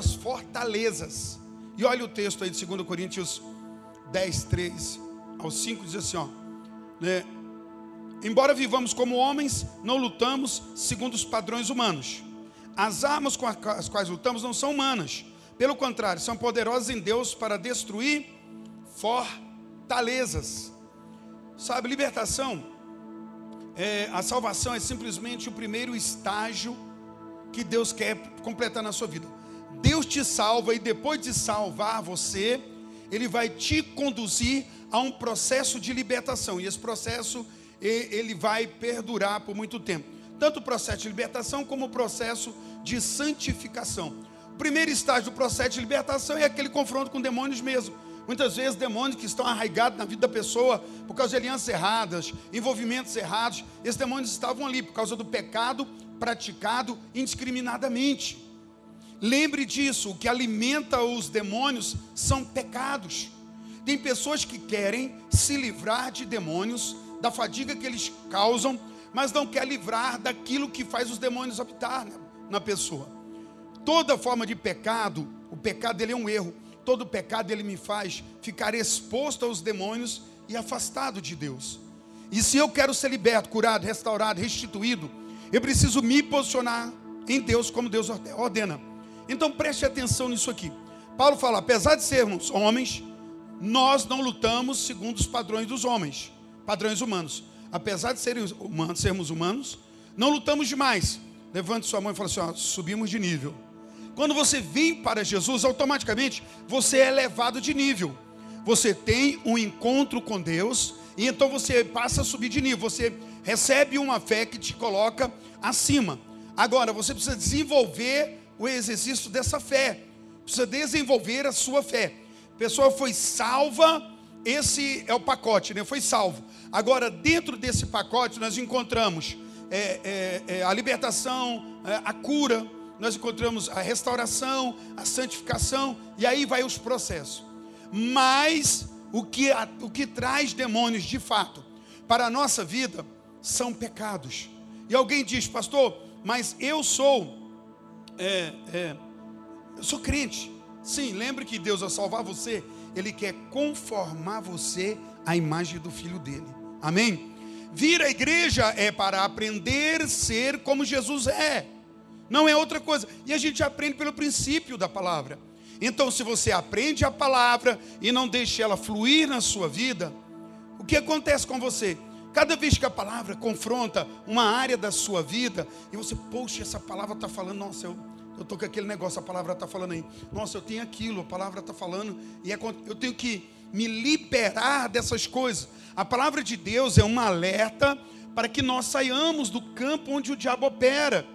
as fortalezas. E olha o texto aí de 2 Coríntios 10, 3 ao 5, diz assim: ó, né? Embora vivamos como homens, não lutamos segundo os padrões humanos. As armas com as quais lutamos não são humanas. Pelo contrário, são poderosas em Deus para destruir fortalezas. Sabe, libertação, é, a salvação é simplesmente o primeiro estágio que Deus quer completar na sua vida. Deus te salva e depois de salvar você, Ele vai te conduzir a um processo de libertação. E esse processo ele vai perdurar por muito tempo. Tanto o processo de libertação como o processo de santificação. O primeiro estágio do processo de libertação é aquele confronto com demônios mesmo. Muitas vezes demônios que estão arraigados na vida da pessoa por causa de alianças erradas, envolvimentos errados. Esses demônios estavam ali por causa do pecado praticado indiscriminadamente. Lembre disso, o que alimenta os demônios são pecados. Tem pessoas que querem se livrar de demônios, da fadiga que eles causam, mas não quer livrar daquilo que faz os demônios habitar na, pessoa. Toda forma de pecado, o pecado dele é um erro. Todo pecado ele me faz ficar exposto aos demônios e afastado de Deus. E se eu quero ser liberto, curado, restaurado, restituído, eu preciso me posicionar em Deus como Deus ordena. Então preste atenção nisso aqui. Paulo fala: apesar de sermos homens, nós não lutamos segundo os padrões dos homens, padrões humanos. Apesar de sermos humanos, sermos humanos não lutamos demais. Levante sua mão e fala assim: ó, subimos de nível. Quando você vem para Jesus, automaticamente você é elevado de nível. Você tem um encontro com Deus e então você passa a subir de nível. Você recebe uma fé que te coloca acima. Agora, você precisa desenvolver o exercício dessa fé. Precisa desenvolver a sua fé. A pessoa foi salva, esse é o pacote, né? Foi salvo. Agora, dentro desse pacote, nós encontramos é, é, é, a libertação, é, a cura, nós encontramos a restauração, a santificação, e aí vai os processos. Mas o que, o que traz demônios de fato para a nossa vida são pecados. E alguém diz, pastor, mas eu sou, é, é, eu sou crente. Sim, lembre que Deus, ao salvar você, Ele quer conformar você à imagem do Filho dele. Amém? Vir à igreja é para aprender a ser como Jesus é. Não é outra coisa. E a gente aprende pelo princípio da palavra. Então, se você aprende a palavra e não deixa ela fluir na sua vida, o que acontece com você? Cada vez que a palavra confronta uma área da sua vida, e você, poxa, essa palavra está falando, nossa, eu estou com aquele negócio, a palavra está falando aí, nossa, eu tenho aquilo, a palavra está falando, e é, eu tenho que me liberar dessas coisas. A palavra de Deus é uma alerta para que nós saiamos do campo onde o diabo opera,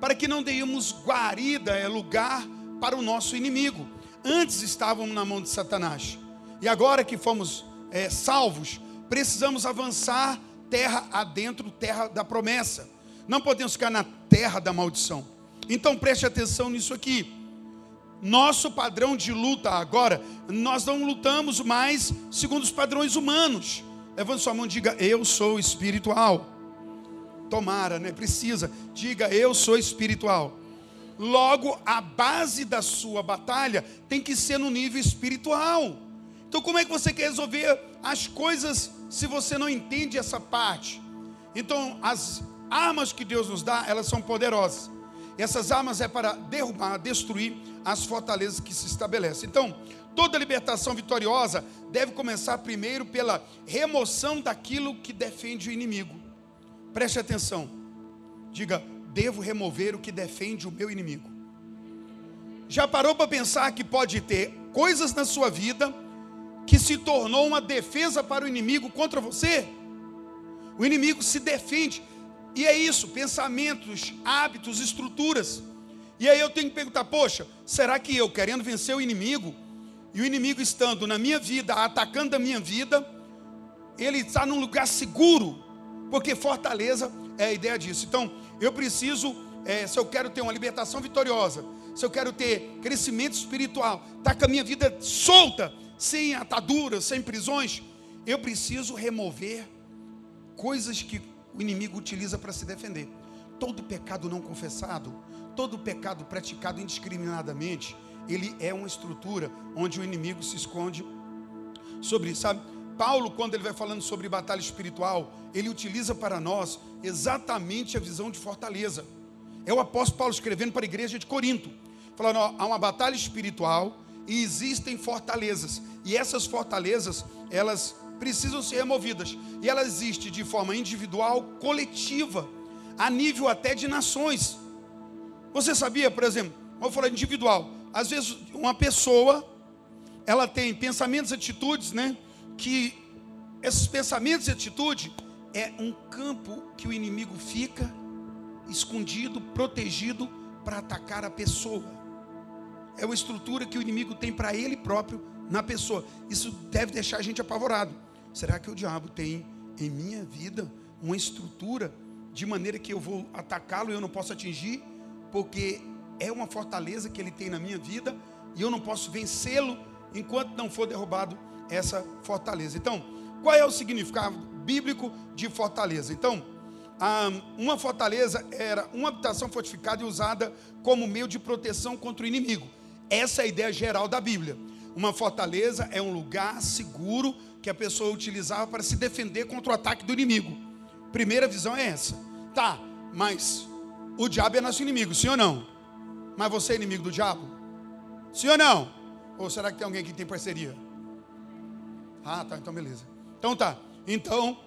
para que não deemos guarida, é lugar para o nosso inimigo. Antes estávamos na mão de Satanás, e agora que fomos é, salvos, precisamos avançar terra adentro, terra da promessa. Não podemos ficar na terra da maldição. Então preste atenção nisso aqui. Nosso padrão de luta agora, nós não lutamos mais segundo os padrões humanos. Levante sua mão e diga: Eu sou espiritual. Tomara, né? Precisa. Diga: Eu sou espiritual. Logo, a base da sua batalha tem que ser no nível espiritual. Então, como é que você quer resolver as coisas se você não entende essa parte? Então, as armas que Deus nos dá, elas são poderosas. Essas armas é para derrubar, destruir as fortalezas que se estabelecem. Então, toda libertação vitoriosa deve começar primeiro pela remoção daquilo que defende o inimigo. Preste atenção. Diga, devo remover o que defende o meu inimigo. Já parou para pensar que pode ter coisas na sua vida que se tornou uma defesa para o inimigo contra você. O inimigo se defende. E é isso, pensamentos, hábitos, estruturas. E aí eu tenho que perguntar: poxa, será que eu, querendo vencer o inimigo, e o inimigo estando na minha vida, atacando a minha vida, ele está num lugar seguro? Porque fortaleza é a ideia disso. Então, eu preciso, é, se eu quero ter uma libertação vitoriosa, se eu quero ter crescimento espiritual, estar tá com a minha vida solta, sem ataduras, sem prisões, eu preciso remover coisas que o inimigo utiliza para se defender. Todo pecado não confessado, todo pecado praticado indiscriminadamente, ele é uma estrutura onde o inimigo se esconde sobre isso, sabe? Paulo, quando ele vai falando sobre batalha espiritual, ele utiliza para nós exatamente a visão de fortaleza. É o apóstolo Paulo escrevendo para a igreja de Corinto, falando: ó, há uma batalha espiritual e existem fortalezas, e essas fortalezas, elas precisam ser removidas, e elas existem de forma individual, coletiva, a nível até de nações. Você sabia, por exemplo, vamos falar individual, às vezes uma pessoa, ela tem pensamentos e atitudes, né? Que esses pensamentos e atitudes é um campo que o inimigo fica escondido, protegido para atacar a pessoa. É uma estrutura que o inimigo tem para ele próprio na pessoa. Isso deve deixar a gente apavorado. Será que o diabo tem em minha vida uma estrutura de maneira que eu vou atacá-lo e eu não posso atingir? Porque é uma fortaleza que ele tem na minha vida e eu não posso vencê-lo enquanto não for derrubado essa fortaleza. Então, qual é o significado bíblico de fortaleza? Então, uma fortaleza era uma habitação fortificada e usada como meio de proteção contra o inimigo. Essa é a ideia geral da Bíblia. Uma fortaleza é um lugar seguro que a pessoa utilizava para se defender contra o ataque do inimigo. Primeira visão é essa. Tá, mas o diabo é nosso inimigo, sim ou não? Mas você é inimigo do diabo? Sim ou não? Ou será que tem alguém que tem parceria? Ah, tá, então beleza. Então tá. Então,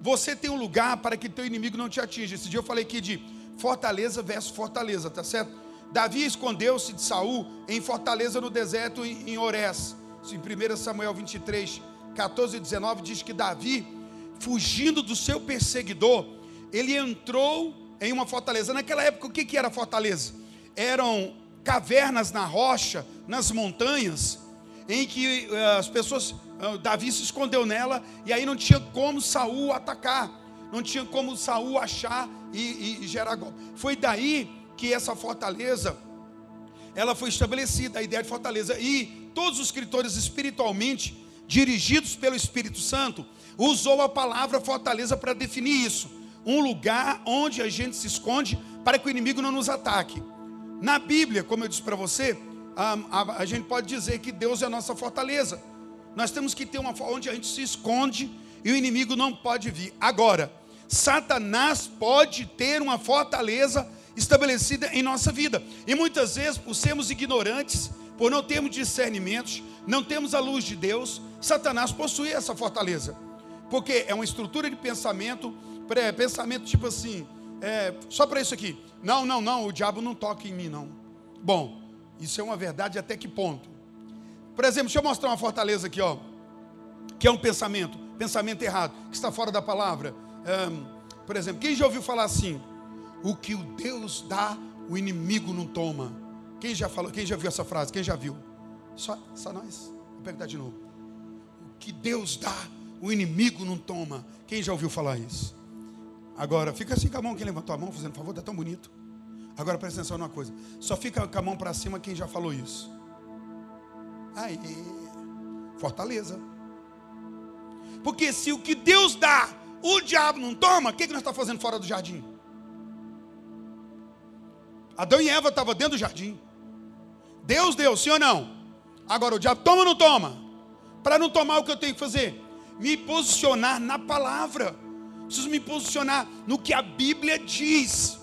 você tem um lugar para que teu inimigo não te atinja. Esse dia eu falei aqui de fortaleza versus fortaleza, tá certo? Davi escondeu-se de Saul em fortaleza no deserto em Ores. Em 1 Samuel 23, 14 e 19 diz que Davi, fugindo do seu perseguidor, ele entrou em uma fortaleza. Naquela época, o que, que era fortaleza? Eram cavernas na rocha, nas montanhas, em que uh, as pessoas, uh, Davi se escondeu nela, e aí não tinha como Saul atacar, não tinha como Saul achar e, e, e gerar golpe. Foi daí que essa fortaleza, ela foi estabelecida, a ideia de fortaleza, e todos os escritores espiritualmente, dirigidos pelo Espírito Santo, usou a palavra fortaleza para definir isso, um lugar onde a gente se esconde para que o inimigo não nos ataque. Na Bíblia, como eu disse para você, a, a, a, gente pode dizer que Deus é a nossa fortaleza. Nós temos que ter uma onde a gente se esconde e o inimigo não pode vir. Agora, Satanás pode ter uma fortaleza estabelecida em nossa vida. E muitas vezes, por sermos ignorantes, por não termos discernimentos, não temos a luz de Deus, Satanás possui essa fortaleza. Porque é uma estrutura de pensamento, pensamento tipo assim, é, só para isso aqui. Não, não, não, o diabo não toca em mim, não. Bom, isso é uma verdade até que ponto? Por exemplo, deixa eu mostrar uma fortaleza aqui, ó. Que é um pensamento, pensamento errado, que está fora da palavra. Por exemplo, quem já ouviu falar assim? O que o Deus dá, o inimigo não toma. Quem já falou? Quem já viu essa frase? Quem já viu? Só, só nós. Vou perguntar de novo. O que Deus dá, o inimigo não toma. Quem já ouviu falar isso? Agora, fica assim com a mão, quem levantou a mão, fazendo favor, está tão bonito. Agora presta atenção numa coisa. Só fica com a mão para cima quem já falou isso. Aí, fortaleza. Porque se o que Deus dá, o diabo não toma, o que, que nós estamos tá fazendo fora do jardim? Adão e Eva estavam dentro do jardim. Deus deu, sim ou não? Agora o diabo toma ou não toma? Para não tomar o que eu tenho que fazer? Me posicionar na palavra preciso me posicionar no que a Bíblia diz.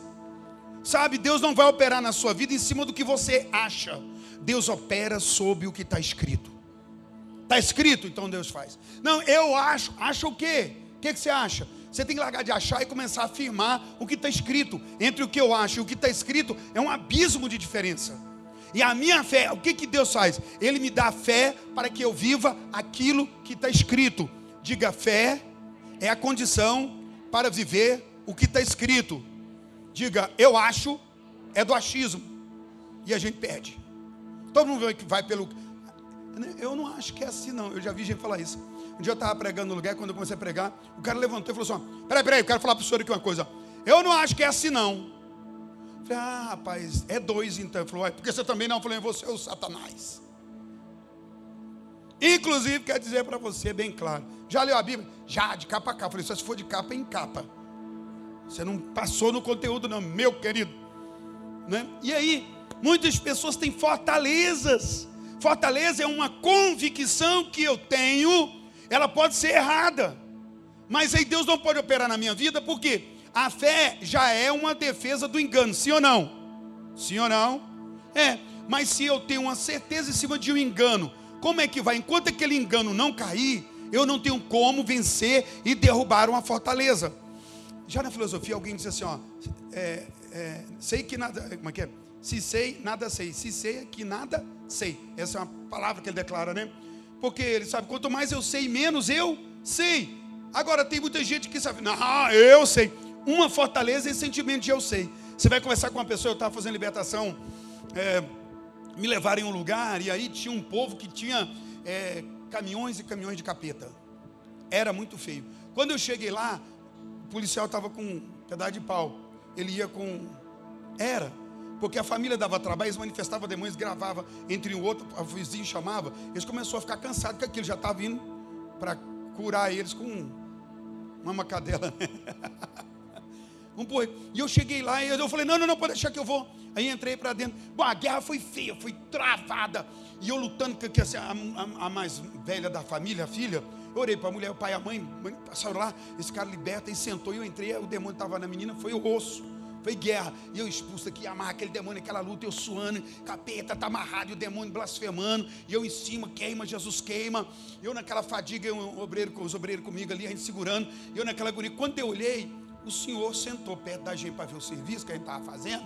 Sabe, Deus não vai operar na sua vida em cima do que você acha. Deus opera sob o que está escrito. Está escrito, então Deus faz. Não, eu acho. Acha o quê? O que, que você acha? Você tem que largar de achar e começar a afirmar o que está escrito. Entre o que eu acho e o que está escrito é um abismo de diferença. E a minha fé, o que, que Deus faz? Ele me dá fé para que eu viva aquilo que está escrito. Diga fé é a condição para viver o que está escrito. Diga, eu acho, é do achismo. E a gente perde. Todo mundo vai pelo. Eu não acho que é assim, não. Eu já vi gente falar isso. Um dia eu estava pregando no lugar, quando eu comecei a pregar, o cara levantou e falou assim: peraí, peraí, eu quero falar para o senhor aqui uma coisa. Eu não acho que é assim, não. Eu falei, ah, rapaz, é dois então. Ele falou, porque você também não? Eu falei, você é o Satanás. Inclusive, quer dizer para você bem claro: já leu a Bíblia? Já, de capa a capa. Eu falei, só se for de capa em capa. Você não passou no conteúdo, não, meu querido. Né? E aí, muitas pessoas têm fortalezas. Fortaleza é uma convicção que eu tenho, ela pode ser errada. Mas aí Deus não pode operar na minha vida, porque a fé já é uma defesa do engano, sim ou não? Sim ou não? É, mas se eu tenho uma certeza em cima de um engano, como é que vai? Enquanto aquele engano não cair, eu não tenho como vencer e derrubar uma fortaleza. Já na filosofia, alguém diz assim: ó, é, é, sei que nada. Como é que é? Se sei, nada sei. Se sei é que nada sei. Essa é uma palavra que ele declara, né? Porque ele sabe, quanto mais eu sei, menos eu sei. Agora tem muita gente que sabe, não, eu sei. Uma fortaleza é sentimento de eu sei. Você vai conversar com uma pessoa, eu estava fazendo libertação, é, me levaram em um lugar, e aí tinha um povo que tinha é, caminhões e caminhões de capeta. Era muito feio. Quando eu cheguei lá, o policial estava com pedaço de pau. Ele ia com. Era. Porque a família dava trabalho, eles manifestavam demônios, gravava entre um outro, o vizinho chamava. Eles começaram a ficar cansados com aquilo, já estava vindo para curar eles com uma macadela. um. E eu cheguei lá e eu falei: não, não, não, pode deixar que eu vou. Aí entrei para dentro. Bom, a guerra foi feia, foi travada. E eu lutando com a, a, a, mais velha da família, a filha. Eu orei para a mulher, o pai e a mãe, mãe passaram lá. Esse cara liberta e sentou. E eu entrei, o demônio estava na menina, foi o osso. Foi guerra. E eu expulso aqui, amarra aquele demônio, aquela luta, eu suando, capeta, tá amarrado, e o demônio blasfemando. E eu em cima, queima, Jesus queima. Eu naquela fadiga, um obreiro, os obreiros comigo ali, a gente segurando. Eu naquela agonia. Quando eu olhei, o senhor sentou perto da gente para ver o serviço que a gente estava fazendo.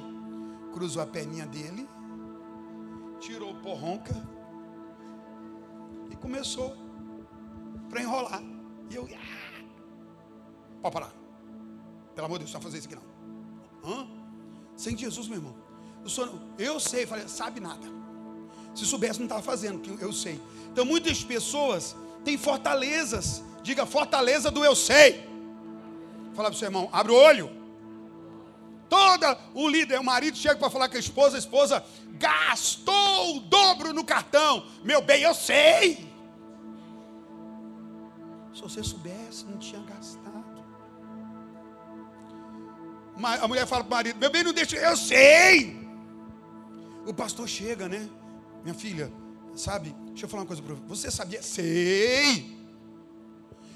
Cruzou a perninha dele, tirou o porronca e começou para enrolar. E eu, ah, pode parar. Pelo amor de Deus, não fazer isso aqui não. Hã? Sem Jesus, meu irmão. Eu, sou, eu sei, falei, sabe nada. Se soubesse, não estava fazendo, que eu sei. Então, muitas pessoas têm fortalezas. Diga, fortaleza do eu sei. Fala para o seu irmão, abre o olho. Toda o líder, o marido chega para falar com a esposa, a esposa gastou o dobro no cartão. Meu bem, eu sei. Se você soubesse, não tinha gastado. A mulher fala para o marido: Meu bem, não deixa. Eu sei. O pastor chega, né? Minha filha, sabe? Deixa eu falar uma coisa para você. Você sabia? Sei.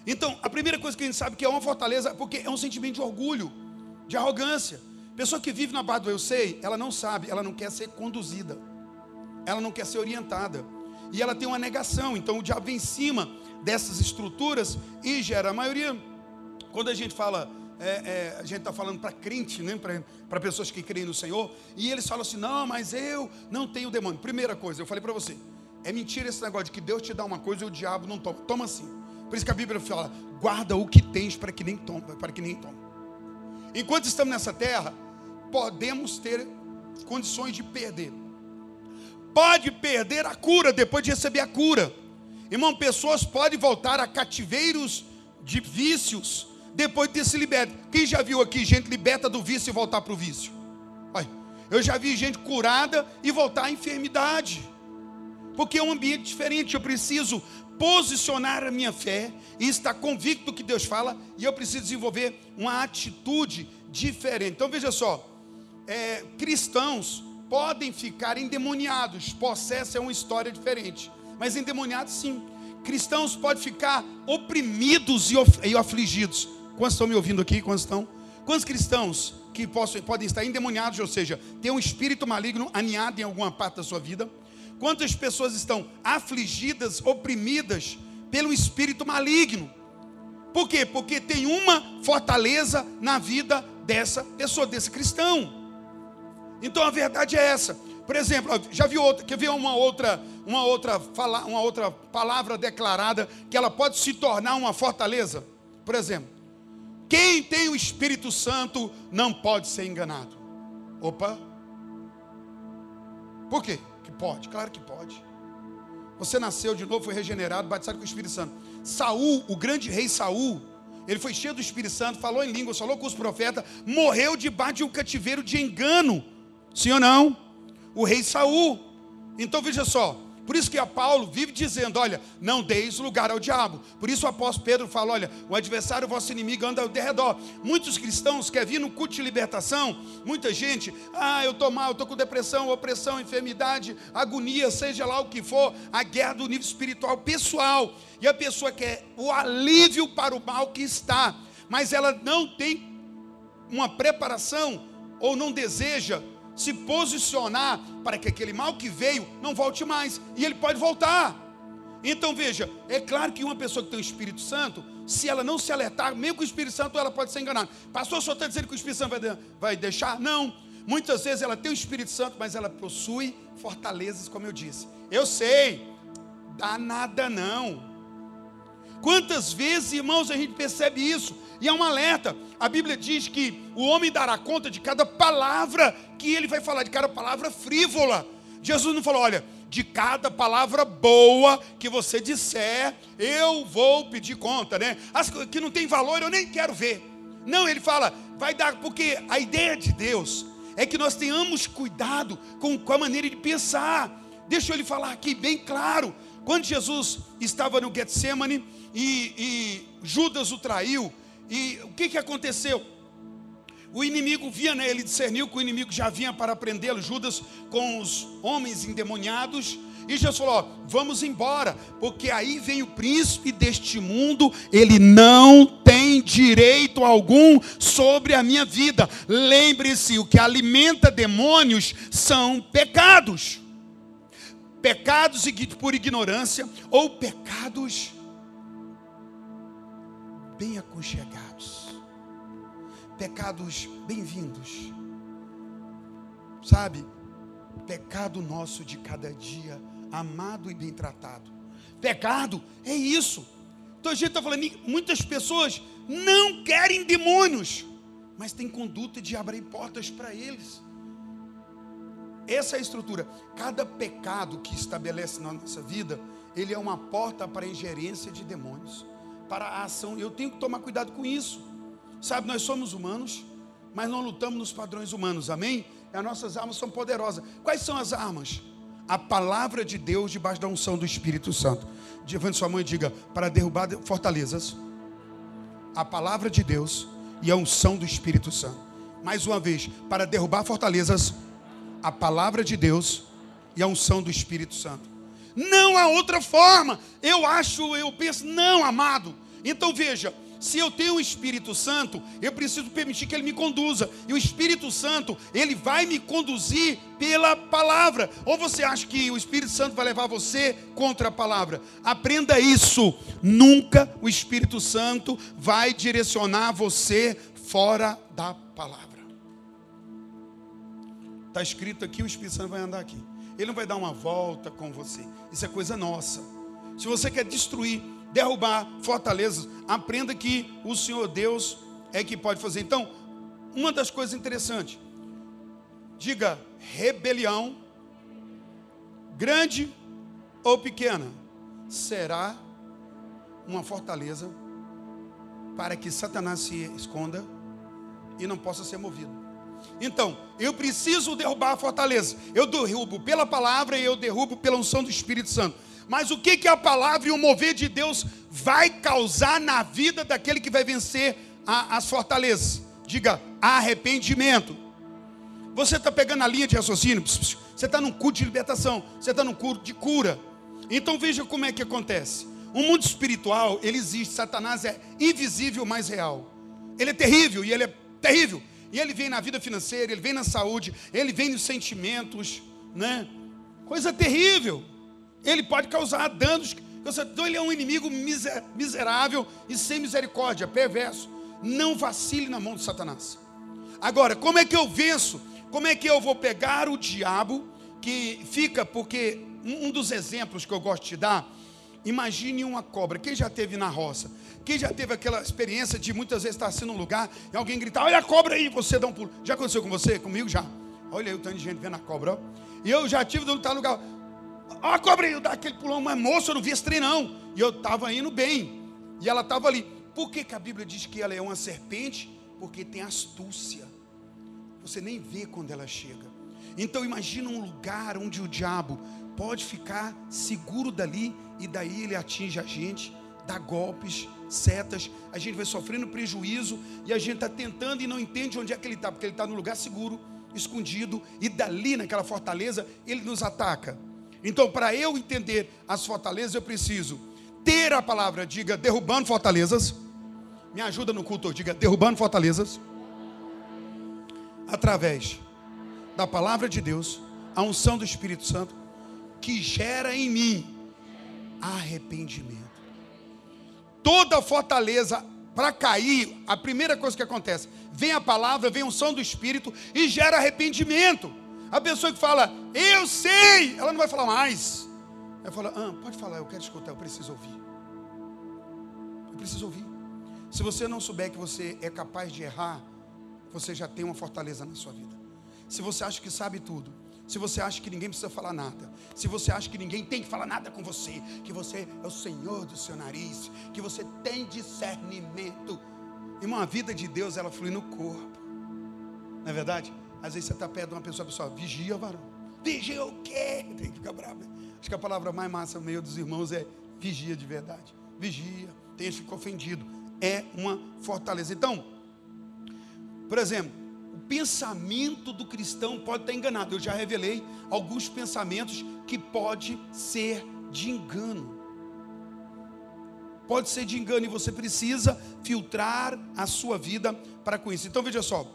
Então, a primeira coisa que a gente sabe que é uma fortaleza, porque é um sentimento de orgulho, de arrogância. Pessoa que vive na base do eu sei, ela não sabe, ela não quer ser conduzida, ela não quer ser orientada, e ela tem uma negação. Então, o diabo vem em cima dessas estruturas e gera a maioria. Quando a gente fala é, é, a gente está falando para crente, né? para pessoas que creem no Senhor, e eles falam assim: não, mas eu não tenho demônio. Primeira coisa, eu falei para você: é mentira esse negócio de que Deus te dá uma coisa e o diabo não toma. Toma assim. Por isso que a Bíblia fala: guarda o que tens para que nem toma, para que nem toma. Enquanto estamos nessa terra, podemos ter condições de perder. Pode perder a cura depois de receber a cura. Irmão, pessoas podem voltar a cativeiros de vícios depois de ter se liberto. Quem já viu aqui gente liberta do vício e voltar para o vício? eu já vi gente curada e voltar à enfermidade. Porque é um ambiente diferente. Eu preciso posicionar a minha fé e estar convicto do que Deus fala. E eu preciso desenvolver uma atitude diferente. Então veja só: é, cristãos podem ficar endemoniados. Possesso é uma história diferente. Mas endemoniados sim. Cristãos podem ficar oprimidos e afligidos. Quantos estão me ouvindo aqui? Quantos estão? Quantos cristãos que possam, podem estar endemoniados, ou seja, ter um espírito maligno aninhado em alguma parte da sua vida? Quantas pessoas estão afligidas, oprimidas pelo espírito maligno? Por quê? Porque tem uma fortaleza na vida dessa pessoa, desse cristão. Então a verdade é essa. Por exemplo, já viu outra, quer ver uma outra, uma outra, fala, uma outra palavra declarada que ela pode se tornar uma fortaleza? Por exemplo, quem tem o Espírito Santo não pode ser enganado. Opa. Por quê? Que pode, claro que pode. Você nasceu de novo, foi regenerado, batizado com o Espírito Santo. Saul, o grande rei Saul, ele foi cheio do Espírito Santo, falou em línguas, falou com os profetas, morreu debaixo de um cativeiro de engano. Sim ou não? O rei Saul. Então veja só, Por isso que a Paulo vive dizendo: olha, não deis lugar ao diabo. Por isso o apóstolo Pedro fala: olha, o adversário, o vosso inimigo, anda ao derredor. Muitos cristãos querem vir no culto de libertação, muita gente, ah, eu estou mal, estou com depressão, opressão, enfermidade, agonia, seja lá o que for, a guerra do nível espiritual pessoal. E a pessoa quer o alívio para o mal que está, mas ela não tem uma preparação ou não deseja se posicionar para que aquele mal que veio não volte mais. E ele pode voltar. Então veja, é claro que uma pessoa que tem o Espírito Santo, se ela não se alertar, mesmo com o Espírito Santo, ela pode ser enganada. Pastor, só está dizendo que o Espírito Santo vai, vai deixar? Não. Muitas vezes ela tem o Espírito Santo, mas ela possui fortalezas, como eu disse. Eu sei, dá nada não. Quantas vezes, irmãos, a gente percebe isso? E é um alerta. A Bíblia diz que o homem dará conta de cada palavra que ele vai falar, de cada palavra frívola. Jesus não falou, olha, de cada palavra boa que você disser, eu vou pedir conta, né? As que não tem valor eu nem quero ver. Não, ele fala, vai dar, porque a ideia de Deus é que nós tenhamos cuidado com, com a maneira de pensar. Deixa eu lhe falar aqui bem claro. Quando Jesus estava no Getsemane e, e Judas o traiu, e o que, que aconteceu? O inimigo via, né, ele discerniu que o inimigo já vinha para prendê-lo, Judas com os homens endemoniados. E Jesus falou: ó, vamos embora, porque aí vem o príncipe deste mundo, ele não tem direito algum sobre a minha vida. Lembre-se: o que alimenta demônios são pecados. Pecados por ignorância ou pecados bem aconchegados, pecados bem-vindos, sabe? Pecado nosso de cada dia, amado e bem tratado. Pecado é isso. Então a gente está falando, muitas pessoas não querem demônios, mas tem conduta de abrir portas para eles. Essa é a estrutura. Cada pecado que estabelece na nossa vida, ele é uma porta para a ingerência de demônios para a ação. Eu tenho que tomar cuidado com isso. Sabe, nós somos humanos, mas não lutamos nos padrões humanos, amém? E as nossas armas são poderosas. Quais são as armas? A palavra de Deus debaixo da unção do Espírito Santo. Levante sua mãe e diga: para derrubar fortalezas, a palavra de Deus e a unção do Espírito Santo. Mais uma vez, para derrubar fortalezas, a palavra de Deus e a unção do Espírito Santo. Não há outra forma. Eu acho, eu penso, não, amado. Então veja, se eu tenho o Espírito Santo, eu preciso permitir que ele me conduza. E o Espírito Santo, ele vai me conduzir pela palavra. Ou você acha que o Espírito Santo vai levar você contra a palavra? Aprenda isso. Nunca o Espírito Santo vai direcionar você fora da palavra. Está escrito aqui, o Espírito Santo vai andar aqui. Ele não vai dar uma volta com você. Isso é coisa nossa. Se você quer destruir, derrubar fortalezas, aprenda que o Senhor Deus é que pode fazer. Então, uma das coisas interessantes, diga rebelião, grande ou pequena, será uma fortaleza para que Satanás se esconda e não possa ser movido. Então, eu preciso derrubar a fortaleza. Eu derrubo pela palavra e eu derrubo pela unção do Espírito Santo. Mas o que, que a palavra e o mover de Deus vai causar na vida daquele que vai vencer a, as fortalezas? Diga, arrependimento. Você está pegando a linha de raciocínio, você está num culto de libertação, você está num culto de cura. Então veja como é que acontece. O mundo espiritual, ele existe, Satanás é invisível, mas real. Ele é terrível e ele é terrível. E ele vem na vida financeira, ele vem na saúde, ele vem nos sentimentos, né? Coisa terrível. Ele pode causar danos. Então ele é um inimigo miserável e sem misericórdia, perverso. Não vacile na mão de Satanás. Agora, como é que eu venço? Como é que eu vou pegar o diabo que fica, porque um dos exemplos que eu gosto de dar Imagine uma cobra. Quem já teve na roça? Quem já teve aquela experiência de muitas vezes estar assim num lugar e alguém gritar: Olha a cobra aí, você dá um pulo. Já aconteceu com você? Comigo já. Olha aí o tanto de gente vendo a cobra. E eu já tive de lutar no lugar. Olha a cobra aí, eu dar aquele pulão. Mas moço, eu não vi esse trem não. E eu estava indo bem. E ela estava ali. Por que, que a Bíblia diz que ela é uma serpente? Porque tem astúcia. Você nem vê quando ela chega. Então imagina um lugar onde o diabo pode ficar seguro dali e daí ele atinge a gente, dá golpes, setas, a gente vai sofrendo prejuízo e a gente está tentando e não entende onde é que ele está, porque ele está no lugar seguro, escondido, e dali naquela fortaleza ele nos ataca. Então, para eu entender as fortalezas, eu preciso ter a palavra, diga derrubando fortalezas. Me ajuda no culto, diga derrubando fortalezas. Através da palavra de Deus, a unção do Espírito Santo, que gera em mim arrependimento. Toda fortaleza para cair, a primeira coisa que acontece, vem a palavra, vem a unção do Espírito e gera arrependimento. A pessoa que fala, eu sei, ela não vai falar mais. Ela fala, ah, pode falar, eu quero escutar, eu preciso ouvir. Eu preciso ouvir. Se você não souber que você é capaz de errar, você já tem uma fortaleza na sua vida. Se você acha que sabe tudo, se você acha que ninguém precisa falar nada, se você acha que ninguém tem que falar nada com você, que você é o Senhor do seu nariz, que você tem discernimento, irmão, a vida de Deus ela flui no corpo, não é verdade? Às vezes você está perto de uma pessoa, a pessoa vigia, varão. Vigia o quê? Tem que ficar bravo. Acho que a palavra mais massa no meio dos irmãos é vigia de verdade. Vigia. Tem que fica ofendido. É uma fortaleza. Então, por exemplo, o pensamento do cristão pode estar enganado. Eu já revelei alguns pensamentos que pode ser de engano. Pode ser de engano e você precisa filtrar a sua vida para com isso. Então veja só,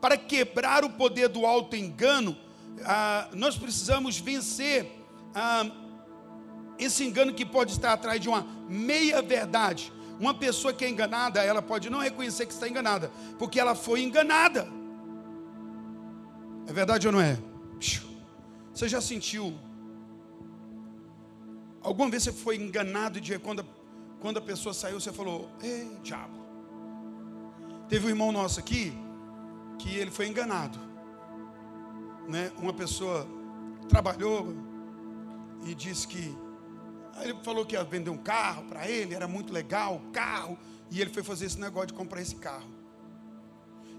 para quebrar o poder do alto engano, ah, nós precisamos vencer ah, esse engano que pode estar atrás de uma meia verdade. Uma pessoa que é enganada, ela pode não reconhecer que está enganada, porque ela foi enganada. É verdade ou não é? Você já sentiu? Alguma vez você foi enganado de quando, quando a pessoa saiu, você falou: Ei, diabo. Teve um irmão nosso aqui, que ele foi enganado. Né? Uma pessoa trabalhou e disse que ele falou que ia vender um carro para ele, era muito legal o carro, e ele foi fazer esse negócio de comprar esse carro.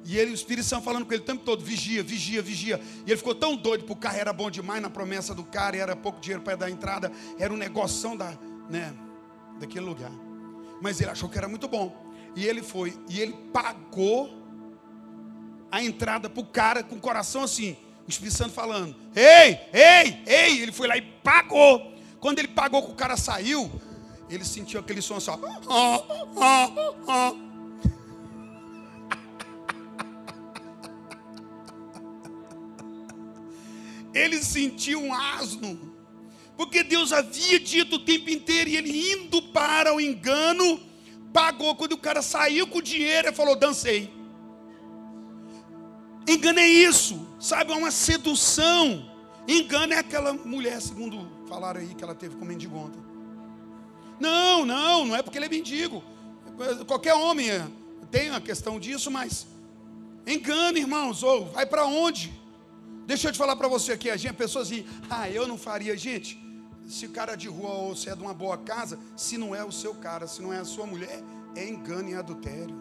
E ele, o Espírito Santo falando com ele o tempo todo, vigia, vigia, vigia. E ele ficou tão doido, porque o carro era bom demais na promessa do cara, e era pouco dinheiro para dar entrada, era um negoção da, né, daquele lugar. Mas ele achou que era muito bom. E ele foi, e ele pagou a entrada para o cara com o coração assim. O Espírito Santo falando: Ei, ei, ei. Ele foi lá e pagou. Quando ele pagou que o cara saiu, ele sentiu aquele som só. Ah, Ele sentiu um asno, porque Deus havia dito o tempo inteiro, e ele indo para o engano, pagou. Quando o cara saiu com o dinheiro, ele falou: dancei. Engano é isso, sabe? É uma sedução. Engano é aquela mulher, segundo falaram aí, que ela teve com mendigo ontem. Não, não, não é porque ele é mendigo. Qualquer homem tem a questão disso, mas engano, irmãos, ou vai para onde? Deixa eu te falar para você aqui, a gente, pessoas assim, ah, eu não faria, gente. Se o cara de rua ou se é de uma boa casa, se não é o seu cara, se não é a sua mulher, é engano e adultério.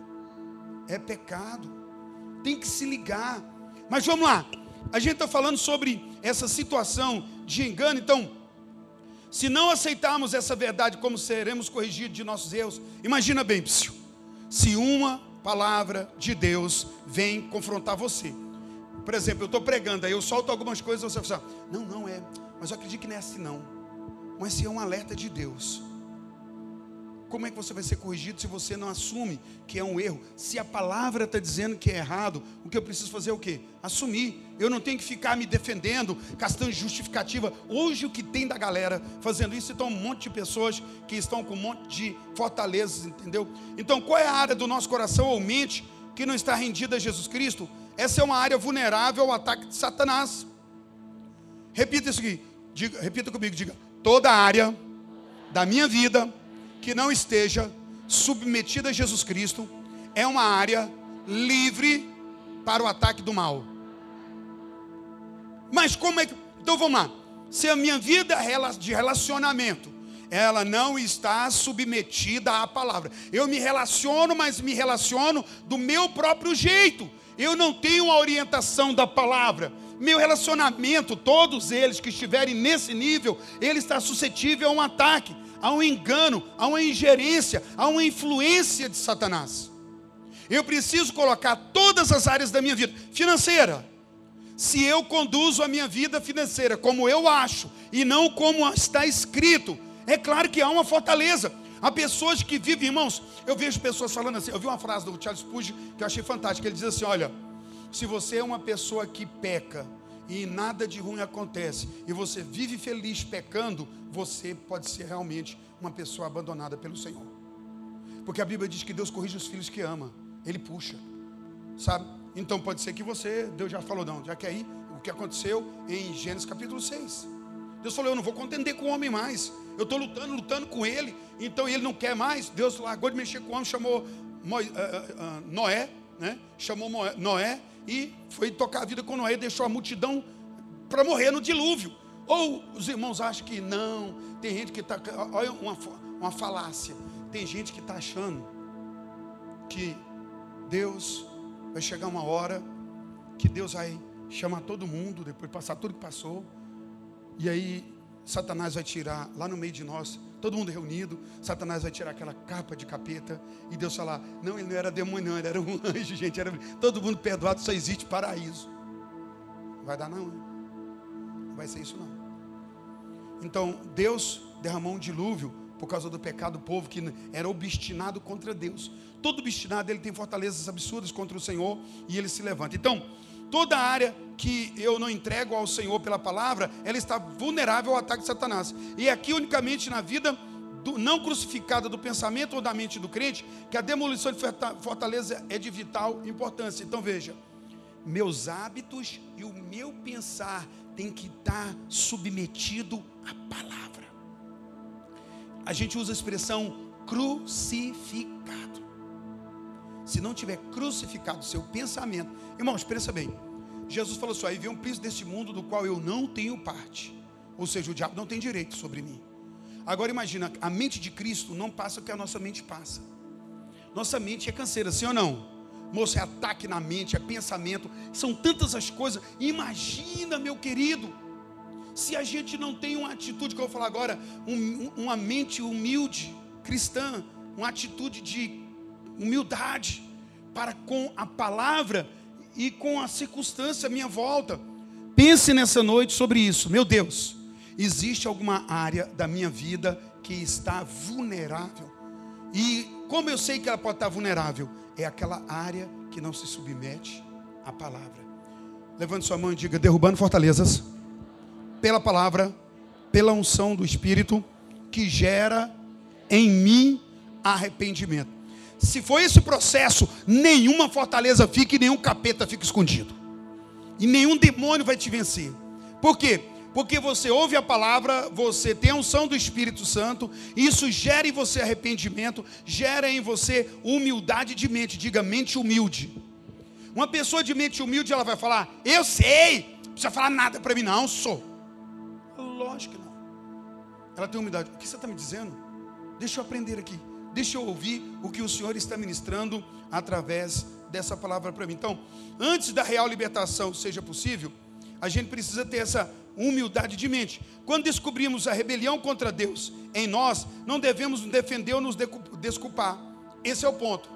É pecado tem que se ligar. Mas vamos lá, a gente está falando sobre essa situação de engano, então, se não aceitarmos essa verdade, como seremos corrigidos de nossos erros? Imagina bem, psiu, se uma palavra de Deus vem confrontar você. Por exemplo, eu estou pregando, aí eu solto algumas coisas, você fala, não, não é, mas eu acredito que não é assim não. Mas se é um alerta de Deus, como é que você vai ser corrigido se você não assume que é um erro? Se a palavra está dizendo que é errado, o que eu preciso fazer é o quê? Assumir. Eu não tenho que ficar me defendendo, gastando justificativa. Hoje o que tem da galera fazendo isso, então um monte de pessoas que estão com um monte de fortalezas, entendeu? Então qual é a área do nosso coração ou mente que não está rendida a Jesus Cristo? Essa é uma área vulnerável ao ataque de Satanás. Repita isso aqui. Diga, repita comigo, diga. Toda área da minha vida que não esteja submetida a Jesus Cristo é uma área livre para o ataque do mal. Mas como é que. Então vamos lá. Se a minha vida de relacionamento ela não está submetida à palavra. Eu me relaciono, mas me relaciono do meu próprio jeito. Eu não tenho a orientação da palavra. Meu relacionamento, todos eles que estiverem nesse nível, ele está suscetível a um ataque, a um engano, a uma ingerência, a uma influência de Satanás. Eu preciso colocar todas as áreas da minha vida financeira. Se eu conduzo a minha vida financeira como eu acho e não como está escrito, é claro que há uma fortaleza. Há pessoas que vivem, irmãos. Eu vejo pessoas falando assim. Eu vi uma frase do Charles Spurgeon que eu achei fantástica. Ele diz assim: Olha, se você é uma pessoa que peca e nada de ruim acontece e você vive feliz pecando, você pode ser realmente uma pessoa abandonada pelo Senhor. Porque a Bíblia diz que Deus corrige os filhos que ama. Ele puxa, sabe? Então pode ser que você, Deus já falou, não, já que aí o que aconteceu em Gênesis capítulo 6. Deus falou: Eu não vou contender com o homem mais. Eu estou lutando, lutando com ele. Então ele não quer mais. Deus largou de mexer com o homem, chamou Mo, uh, uh, Noé, né? Chamou Noé e foi tocar a vida com Noé, deixou a multidão para morrer no dilúvio. Ou os irmãos acham que não, tem gente que está. Olha uma, uma falácia. Tem gente que está achando que Deus vai chegar uma hora que Deus vai chamar todo mundo, depois passar tudo que passou, e aí Satanás vai tirar lá no meio de nós, todo mundo reunido, Satanás vai tirar aquela capa de capeta e Deus falar: "Não, ele não era demônio, não, ele era um anjo, gente, era todo mundo perdoado, só existe paraíso". Vai dar não. Não vai ser isso não. Então, Deus derramou um dilúvio por causa do pecado do povo que era obstinado contra Deus. Todo obstinado ele tem fortalezas absurdas contra o Senhor e ele se levanta. Então, Toda área que eu não entrego ao Senhor pela palavra, ela está vulnerável ao ataque de Satanás. E é aqui unicamente na vida do, não crucificada do pensamento ou da mente do crente, que a demolição de fortaleza é de vital importância. Então veja, meus hábitos e o meu pensar tem que estar submetido à palavra. A gente usa a expressão crucificado se não tiver crucificado o seu pensamento. Irmãos, pensa bem. Jesus falou assim: aí vem um príncipe deste mundo do qual eu não tenho parte. Ou seja, o diabo não tem direito sobre mim. Agora imagina, a mente de Cristo não passa o que a nossa mente passa. Nossa mente é canseira, sim ou não? Moço, é ataque na mente, é pensamento, são tantas as coisas. Imagina, meu querido, se a gente não tem uma atitude, que eu vou falar agora, um, uma mente humilde, cristã, uma atitude de humildade para com a palavra e com a circunstância à minha volta. Pense nessa noite sobre isso. Meu Deus, existe alguma área da minha vida que está vulnerável? E como eu sei que ela pode estar vulnerável? É aquela área que não se submete à palavra. Levante sua mão e diga: derrubando fortalezas pela palavra, pela unção do Espírito que gera em mim arrependimento. Se for esse processo, nenhuma fortaleza fica e nenhum capeta fica escondido. E nenhum demônio vai te vencer. Por quê? Porque você ouve a palavra, você tem a unção do Espírito Santo, isso gera em você arrependimento, gera em você humildade de mente, diga mente humilde. Uma pessoa de mente humilde, ela vai falar: Eu sei, não precisa falar nada para mim, não, sou. Lógico que não. Ela tem humildade. O que você está me dizendo? Deixa eu aprender aqui. Deixa eu ouvir o que o Senhor está ministrando através dessa palavra para mim. Então, antes da real libertação seja possível, a gente precisa ter essa humildade de mente. Quando descobrimos a rebelião contra Deus em nós, não devemos nos defender ou nos desculpar. Esse é o ponto.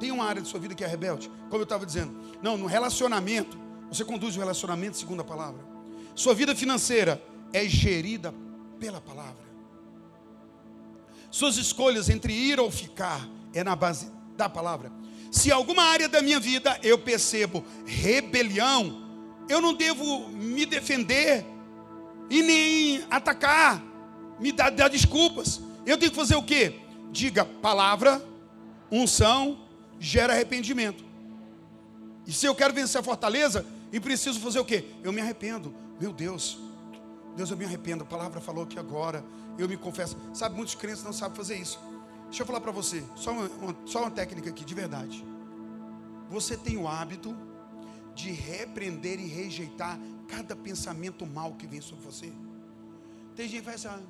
Tem uma área de sua vida que é rebelde, como eu estava dizendo. Não, no relacionamento, você conduz o relacionamento segundo a palavra. Sua vida financeira é gerida pela palavra. Suas escolhas entre ir ou ficar é na base da palavra. Se alguma área da minha vida eu percebo rebelião, eu não devo me defender e nem atacar, me dar, dar desculpas. Eu tenho que fazer o quê? Diga palavra, unção, gera arrependimento. E se eu quero vencer a fortaleza, e preciso fazer o quê? Eu me arrependo. Meu Deus, Deus, eu me arrependo. A palavra falou aqui agora eu me confesso. Sabe, muitos crentes não sabem fazer isso. Deixa eu falar para você, só uma, uma, só uma técnica aqui, de verdade. Você tem o hábito de repreender e rejeitar cada pensamento mal que vem sobre você. Tem gente que faz assim,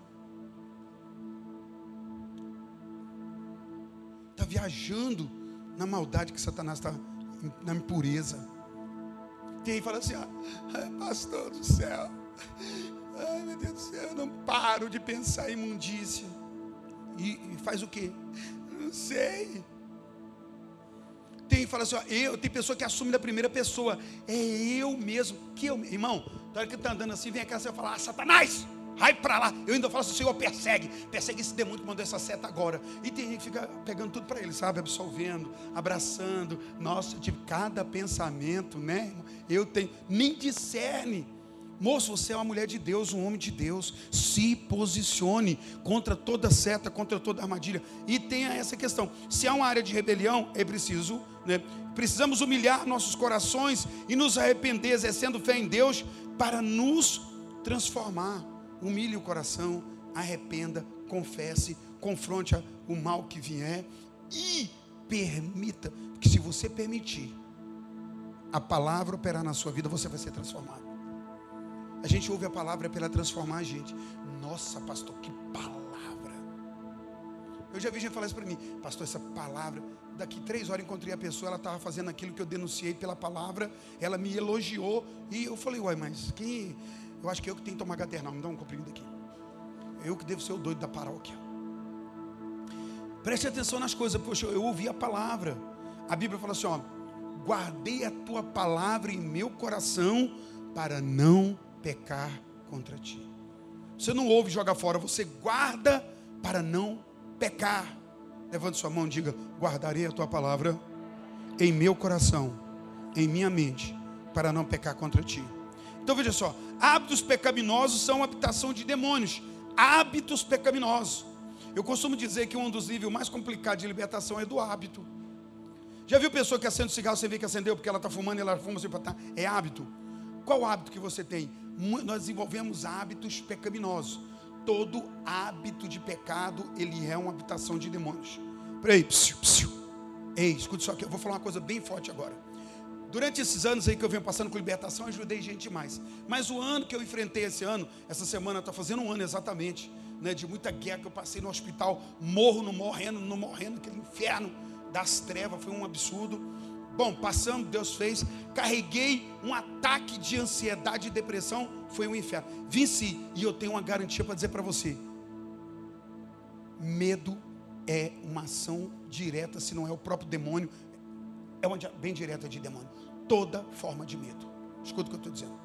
está viajando na maldade que Satanás está, na impureza. Tem fala assim, ah, pastor do céu, ai meu Deus do céu, eu não paro de pensar em imundícia. E, e faz o quê? Não sei. Tem, fala assim, ó, eu, tem pessoa que assume da primeira pessoa, é eu mesmo, que eu, irmão, na hora que está andando assim, vem aquela você fala, ah, Satanás, vai para lá. Eu ainda falo assim, Senhor, persegue, persegue esse demônio que mandou essa seta agora. E tem gente que fica pegando tudo para ele, sabe, absolvendo, abraçando. Nossa, de cada pensamento, né? Eu tenho, nem discerne. Moço, você é uma mulher de Deus, um homem de Deus. Se posicione contra toda seta, contra toda armadilha. E tenha essa questão: se há uma área de rebelião, é preciso, né? Precisamos humilhar nossos corações e nos arrepender, exercendo fé em Deus, para nos transformar. Humilhe o coração, arrependa, confesse, confronte o mal que vier e permita, porque se você permitir a palavra operar na sua vida, você vai ser transformado. A gente ouve a palavra para transformar a gente. Nossa, pastor, que palavra. Eu já vi gente falar isso para mim, pastor, essa palavra. Daqui três horas encontrei a pessoa, ela estava fazendo aquilo que eu denunciei pela palavra, ela me elogiou, e eu falei, uai, mas quem. Eu acho que eu que tenho que tomar maternal, me dá um comprimido aqui. Eu que devo ser o doido da paróquia. Preste atenção nas coisas, poxa, eu ouvi a palavra. A Bíblia fala assim: ó, guardei a tua palavra em meu coração para não pecar contra ti. Você não ouve e joga fora, você guarda para não pecar. Levante sua mão e diga: Guardarei a tua palavra em meu coração, em minha mente, para não pecar contra ti. Então veja só: hábitos pecaminosos são habitação de demônios. Hábitos pecaminosos. Eu costumo dizer que um dos níveis mais complicados de libertação é do hábito. Já viu pessoa que acende cigarro, você vê que acendeu porque ela está fumando e ela fuma assim tá? É hábito. Qual hábito que você tem? Nós desenvolvemos hábitos pecaminosos. Todo hábito de pecado, ele é uma habitação de demônios. Peraí, psiu, psiu. Ei, escute só que eu vou falar uma coisa bem forte agora. Durante esses anos aí que eu venho passando com libertação, ajudei gente demais. Mas o ano que eu enfrentei esse ano, essa semana está fazendo um ano exatamente, né, de muita guerra que eu passei no hospital, morro, no morrendo, no morrendo, aquele inferno das trevas, foi um absurdo. Bom, passando, Deus fez. Carreguei um ataque de ansiedade e depressão. Foi um inferno. Venci. E eu tenho uma garantia para dizer para você: medo é uma ação direta, se não é o próprio demônio, é uma bem direta de demônio. Toda forma de medo. Escuta o que eu estou dizendo.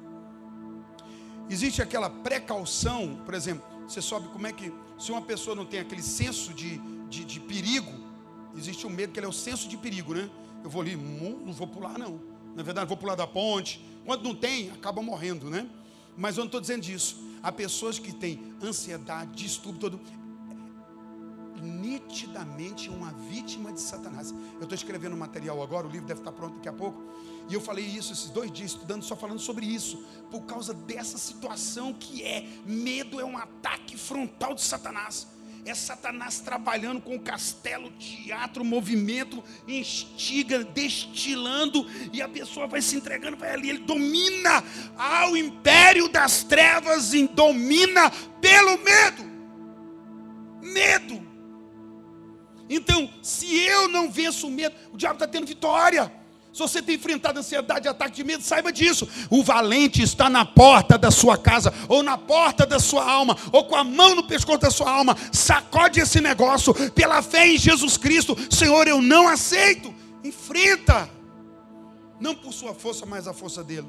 Existe aquela precaução, por exemplo, você sabe como é que, se uma pessoa não tem aquele senso de, de, de perigo, existe um medo que ele é o senso de perigo, né? Eu vou ali, não vou pular não. Na verdade, vou pular da ponte. Quando não tem, acaba morrendo, né? Mas eu não estou dizendo isso. Há pessoas que têm ansiedade, distúrbio todo. Nitidamente uma vítima de Satanás. Eu estou escrevendo um material agora, o livro deve estar pronto daqui a pouco. E eu falei isso esses dois dias, estudando, só falando sobre isso. Por causa dessa situação que é: medo é um ataque frontal de Satanás é Satanás trabalhando com o castelo, teatro, movimento, instiga, destilando, e a pessoa vai se entregando, vai ali, ele domina ao império das trevas e domina pelo medo. Medo. Então, se eu não venço o medo, o diabo está tendo vitória. Se você tem enfrentado ansiedade, ataque de medo, saiba disso. O valente está na porta da sua casa, ou na porta da sua alma, ou com a mão no pescoço da sua alma. Sacode esse negócio pela fé em Jesus Cristo. Senhor, eu não aceito. Enfrenta. Não por sua força, mas a força dele.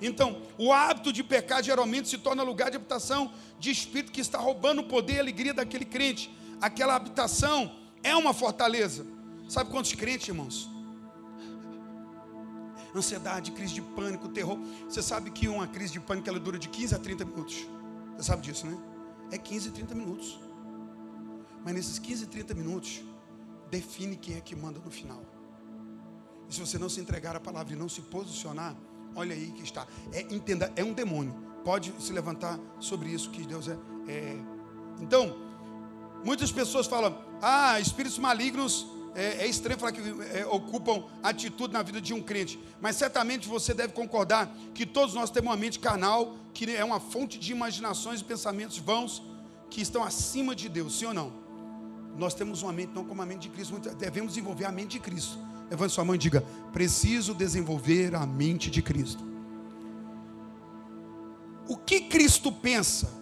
Então, o hábito de pecar geralmente se torna lugar de habitação de espírito que está roubando o poder e a alegria daquele crente. Aquela habitação é uma fortaleza. Sabe quantos crentes, irmãos? Ansiedade, crise de pânico, terror. Você sabe que uma crise de pânico ela dura de 15 a 30 minutos. Você sabe disso, né? É 15 a 30 minutos. Mas nesses 15 a 30 minutos, define quem é que manda no final. E se você não se entregar à palavra e não se posicionar, olha aí que está. É, entenda, é um demônio. Pode se levantar sobre isso que Deus é. é. Então, muitas pessoas falam: ah, espíritos malignos é, é estranho falar que é, ocupam atitude na vida de um crente, mas certamente você deve concordar que todos nós temos uma mente carnal, que é uma fonte de imaginações e pensamentos vãos que estão acima de Deus, sim ou não? Nós temos uma mente não como a mente de Cristo, devemos desenvolver a mente de Cristo. Levante sua mão e diga: preciso desenvolver a mente de Cristo. O que Cristo pensa?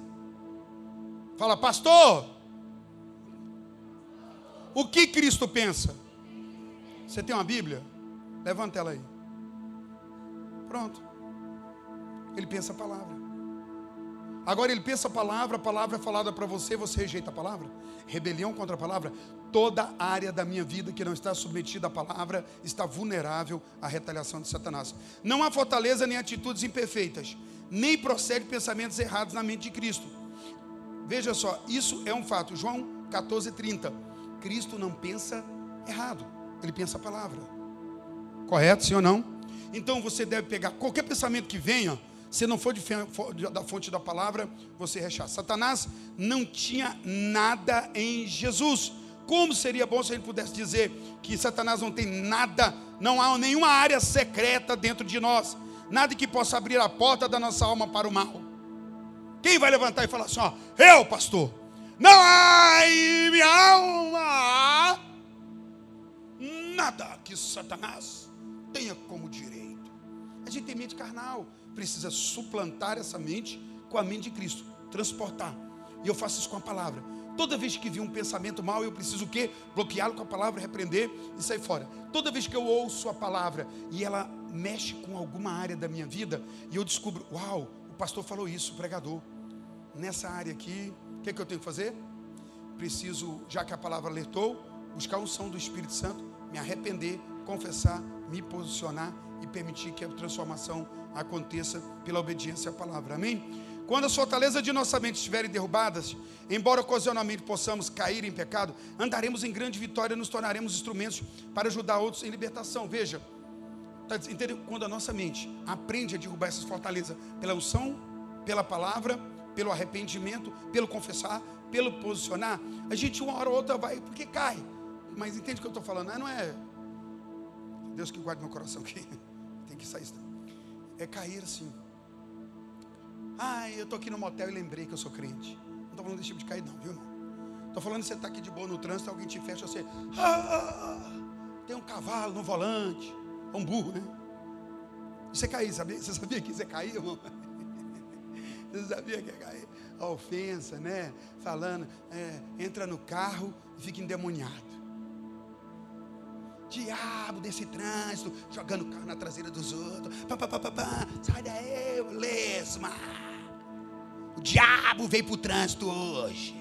Fala, pastor. O que Cristo pensa? Você tem uma Bíblia? Levanta ela aí. Pronto. Ele pensa a palavra. Agora ele pensa a palavra, a palavra é falada para você, você rejeita a palavra? Rebelião contra a palavra? Toda área da minha vida que não está submetida à palavra está vulnerável à retaliação de Satanás. Não há fortaleza nem atitudes imperfeitas, nem procede pensamentos errados na mente de Cristo. Veja só, isso é um fato. João 14:30. Cristo não pensa errado, ele pensa a palavra. Correto, sim ou não? Então você deve pegar qualquer pensamento que venha, se não for de, da fonte da palavra, você rechaça. Satanás não tinha nada em Jesus. Como seria bom se gente pudesse dizer que Satanás não tem nada, não há nenhuma área secreta dentro de nós, nada que possa abrir a porta da nossa alma para o mal. Quem vai levantar e falar assim, ó, eu, pastor, não há em minha alma nada que Satanás tenha como direito. A gente tem mente carnal, precisa suplantar essa mente com a mente de Cristo, transportar. E eu faço isso com a palavra. Toda vez que vi um pensamento mal, eu preciso o quê? Bloqueá-lo com a palavra, repreender e sair fora. Toda vez que eu ouço a palavra e ela mexe com alguma área da minha vida, e eu descubro, uau, o pastor falou isso, o pregador. Nessa área aqui, que, que eu tenho que fazer? Preciso, já que a palavra alertou, buscar um som do Espírito Santo, me arrepender, confessar, me posicionar e permitir que a transformação aconteça pela obediência à palavra. Amém? Quando as fortalezas de nossa mente estiverem derrubadas, embora ocasionalmente possamos cair em pecado, andaremos em grande vitória e nos tornaremos instrumentos para ajudar outros em libertação. Veja, tá, entendeu? Quando a nossa mente aprende a derrubar essas fortalezas pela unção, pela palavra, pelo arrependimento, pelo confessar, pelo posicionar, a gente uma hora ou outra vai, porque cai. Mas entende o que eu estou falando? Não é Deus que guarde meu coração aqui. Tem que sair isso. É cair assim. Ah, eu estou aqui no motel e lembrei que eu sou crente. Não estou falando desse tipo de cair, não, viu? Estou falando que você está aqui de boa no trânsito, alguém te fecha, você. Ah, tem um cavalo no volante. Um burro, né? Você cair, sabia? Você sabia que você cair, irmão? Você sabia que? A ofensa, né? Falando, é, entra no carro e fica endemoniado. Diabo desse trânsito, jogando o carro na traseira dos outros. Pá, pá, pá, pá, pá. Sai daí, lesma. O diabo veio para o trânsito hoje.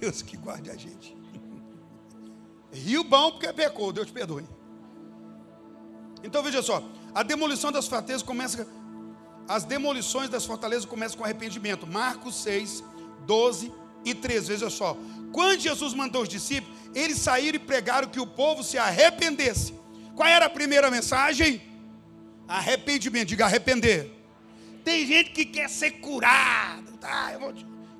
Deus que guarde a gente. Rio bom porque pecou, Deus perdoe. Então veja só, a demolição das fortalezas começa. As demolições das fortalezas começam com arrependimento. Marcos 6, 12 e 13. Veja só. Quando Jesus mandou os discípulos, eles saíram e pregaram que o povo se arrependesse. Qual era a primeira mensagem? Arrependimento, diga arrepender. Tem gente que quer ser curado, tá?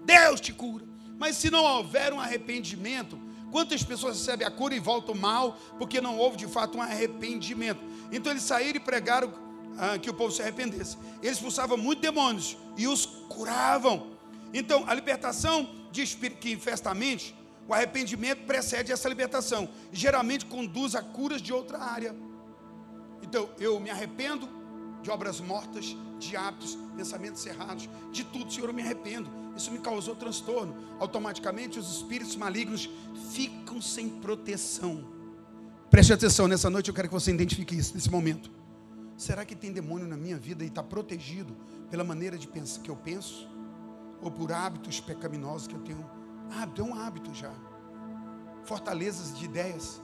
Deus te cura. Mas se não houver um arrependimento, quantas pessoas recebem a cura e voltam mal porque não houve de fato um arrependimento? Então eles saíram e pregaram ah, que o povo se arrependesse. Eles expulsavam muitos demônios e os curavam. Então a libertação de espírito que infesta a mente o arrependimento precede essa libertação. Geralmente conduz a curas de outra área. Então, eu me arrependo de obras mortas, de hábitos, pensamentos errados, de tudo, Senhor, eu me arrependo. Isso me causou transtorno. Automaticamente os espíritos malignos ficam sem proteção. Preste atenção, nessa noite eu quero que você identifique isso nesse momento. Será que tem demônio na minha vida e está protegido pela maneira de pensar que eu penso? Ou por hábitos pecaminosos que eu tenho Hábito, é um hábito já. Fortalezas de ideias.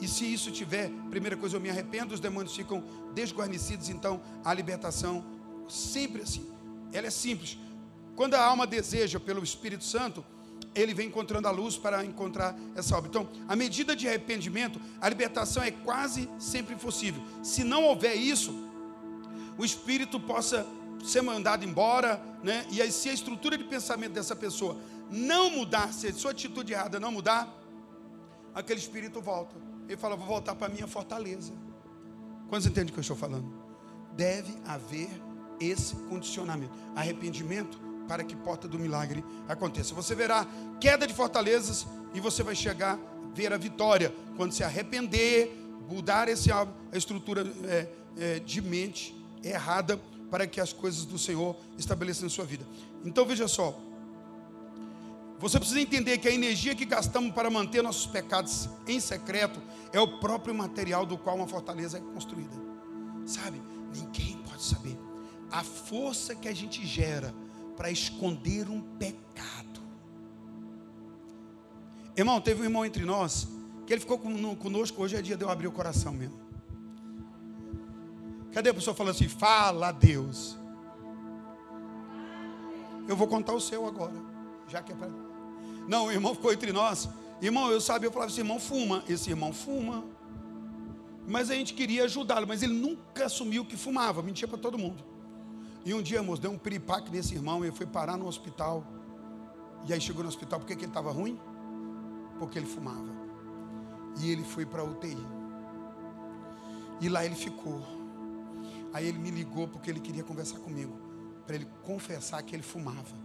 E se isso tiver, primeira coisa, eu me arrependo, os demônios ficam desguarnecidos, então a libertação, sempre assim. Ela é simples. Quando a alma deseja pelo Espírito Santo, ele vem encontrando a luz para encontrar essa obra. Então, a medida de arrependimento, a libertação é quase sempre impossível. Se não houver isso, o Espírito possa ser mandado embora, né? E aí, se a estrutura de pensamento dessa pessoa não mudar, se a sua atitude errada não mudar, aquele espírito volta. Ele fala: Vou voltar para a minha fortaleza. Quantos entendem o que eu estou falando? Deve haver esse condicionamento, arrependimento, para que porta do milagre aconteça. Você verá queda de fortalezas e você vai chegar a ver a vitória quando se arrepender, mudar esse a estrutura é, é, de mente errada para que as coisas do Senhor estabeleçam na sua vida. Então veja só, você precisa entender que a energia que gastamos para manter nossos pecados em secreto é o próprio material do qual uma fortaleza é construída. Sabe? Ninguém pode saber. A força que a gente gera para esconder um pecado. Irmão, teve um irmão entre nós que ele ficou conosco. Hoje é dia de eu abrir o coração mesmo. Cadê a pessoa falando assim? Fala a Deus. Eu vou contar o seu agora, já que é para. Não, o irmão ficou entre nós. Irmão, eu sabia, eu falava, esse irmão fuma. Esse irmão fuma. Mas a gente queria ajudá-lo, mas ele nunca assumiu que fumava, mentia para todo mundo. E um dia, moço, deu um piripaque nesse irmão, ele foi parar no hospital. E aí chegou no hospital, por que, que ele estava ruim? Porque ele fumava. E ele foi para a UTI. E lá ele ficou. Aí ele me ligou porque ele queria conversar comigo, para ele confessar que ele fumava.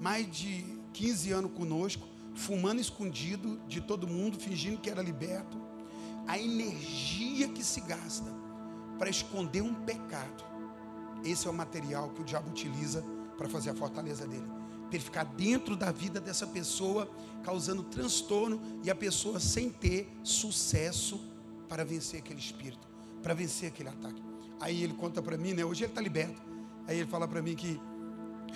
Mais de 15 anos conosco, fumando escondido de todo mundo, fingindo que era liberto. A energia que se gasta para esconder um pecado. Esse é o material que o diabo utiliza para fazer a fortaleza dele. Para ele ficar dentro da vida dessa pessoa, causando transtorno e a pessoa sem ter sucesso para vencer aquele espírito, para vencer aquele ataque. Aí ele conta para mim, né? Hoje ele está liberto. Aí ele fala para mim que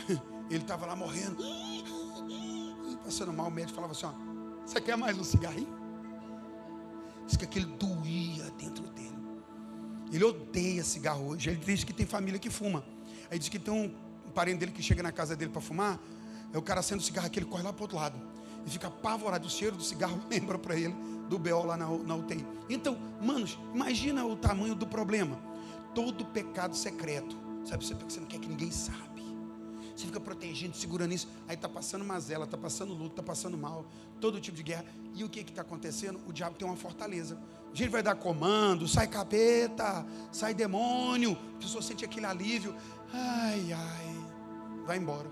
ele estava lá morrendo passando mal, o médico falava assim: ó, Você quer mais um cigarrinho? Diz que aquele doía dentro dele. Ele odeia cigarro hoje. Ele diz que tem família que fuma. Aí diz que tem um parente dele que chega na casa dele para fumar. É o cara sendo cigarro aqui, ele corre lá para outro lado. E fica apavorado. O cheiro do cigarro lembra para ele do BO lá na, na UTI. Então, manos, imagina o tamanho do problema. Todo pecado secreto. Sabe, você não quer que ninguém saiba. Você fica protegendo, segurando isso. Aí está passando mazela, está passando luto, está passando mal, todo tipo de guerra. E o que está acontecendo? O diabo tem uma fortaleza. A gente vai dar comando, sai capeta, sai demônio. A pessoa sente aquele alívio. Ai, ai. Vai embora.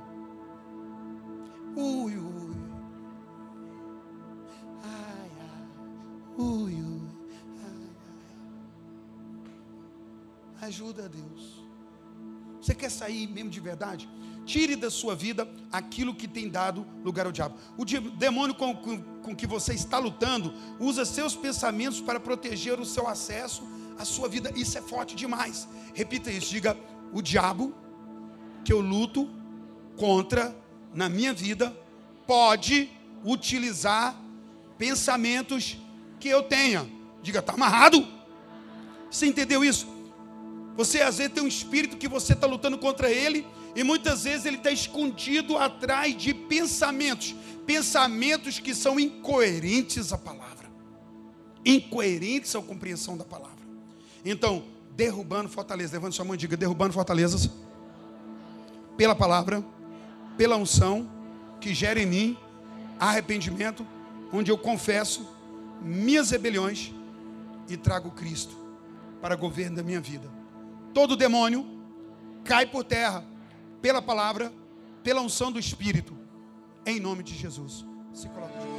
Ui, ui. Ai, ai. Ui, ui. Ai, ai. Ajuda Deus. Você quer sair mesmo de verdade? Tire da sua vida aquilo que tem dado lugar ao diabo. O demônio com, com, com, que você está lutando usa seus pensamentos para proteger o seu acesso à sua vida. Isso é forte demais. Repita isso, diga: o diabo que eu luto contra na minha vida pode utilizar pensamentos que eu tenha. Diga, está amarrado? Você entendeu isso? Você às vezes tem um espírito que você está lutando contra ele e muitas vezes ele está escondido atrás de pensamentos, pensamentos que são incoerentes à palavra, incoerentes à compreensão da palavra. Então, derrubando fortalezas, levante sua mão e diga: derrubando fortalezas, pela palavra, pela unção, que gera em mim arrependimento, onde eu confesso minhas rebeliões e trago Cristo para governo da minha vida. Todo demônio cai por terra pela palavra, pela unção do Espírito, em nome de Jesus. Se coloca de